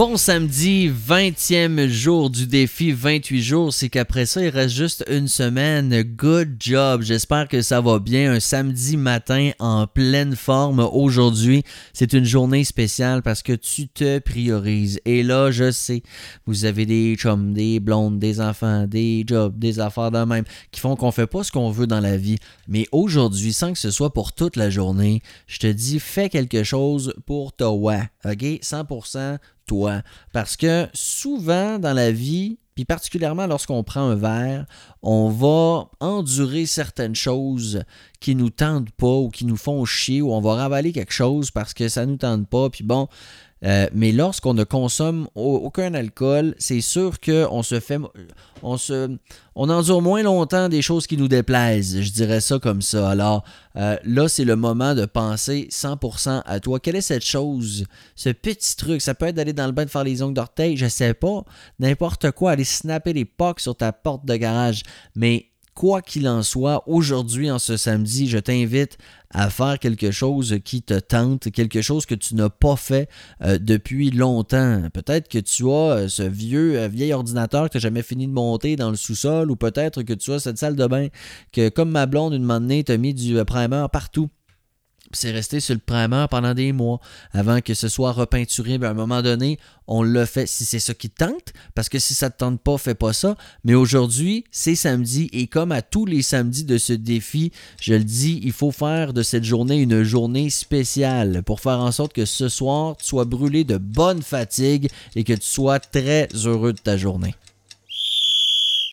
bon samedi, 20e jour du défi 28 jours. C'est qu'après ça, il reste juste une semaine. Good job. J'espère que ça va bien. Un samedi matin en pleine forme aujourd'hui. C'est une journée spéciale parce que tu te priorises. Et là, je sais, vous avez des chums, des blondes, des enfants, des jobs, des affaires de même qui font qu'on fait pas ce qu'on veut dans la vie. Mais aujourd'hui, sans que ce soit pour toute la journée, je te dis, fais quelque chose pour toi. OK? 100% Parce que souvent dans la vie, puis particulièrement lorsqu'on prend un verre, on va endurer certaines choses qui nous tentent pas ou qui nous font chier ou on va ravaler quelque chose parce que ça nous tente pas. Puis bon, euh, mais lorsqu'on ne consomme aucun alcool, c'est sûr qu'on se fait. On, se, on endure moins longtemps des choses qui nous déplaisent. Je dirais ça comme ça. Alors euh, là, c'est le moment de penser 100% à toi. Quelle est cette chose, ce petit truc? Ça peut être d'aller dans le bain de faire les ongles d'orteil, je sais pas. N'importe quoi, aller snapper les pocs sur ta porte de garage. Mais quoi qu'il en soit, aujourd'hui, en ce samedi, je t'invite à faire quelque chose qui te tente, quelque chose que tu n'as pas fait euh, depuis longtemps. Peut-être que tu as euh, ce vieux euh, vieil ordinateur que tu jamais fini de monter dans le sous-sol, ou peut-être que tu as cette salle de bain que, comme ma blonde, une tu t'as mis du primer partout c'est resté sur le primer pendant des mois avant que ce soit repeinturé. à un moment donné, on le fait si c'est ça qui te tente, parce que si ça ne te tente pas, fais pas ça. Mais aujourd'hui, c'est samedi et comme à tous les samedis de ce défi, je le dis, il faut faire de cette journée une journée spéciale pour faire en sorte que ce soir, tu sois brûlé de bonne fatigue et que tu sois très heureux de ta journée.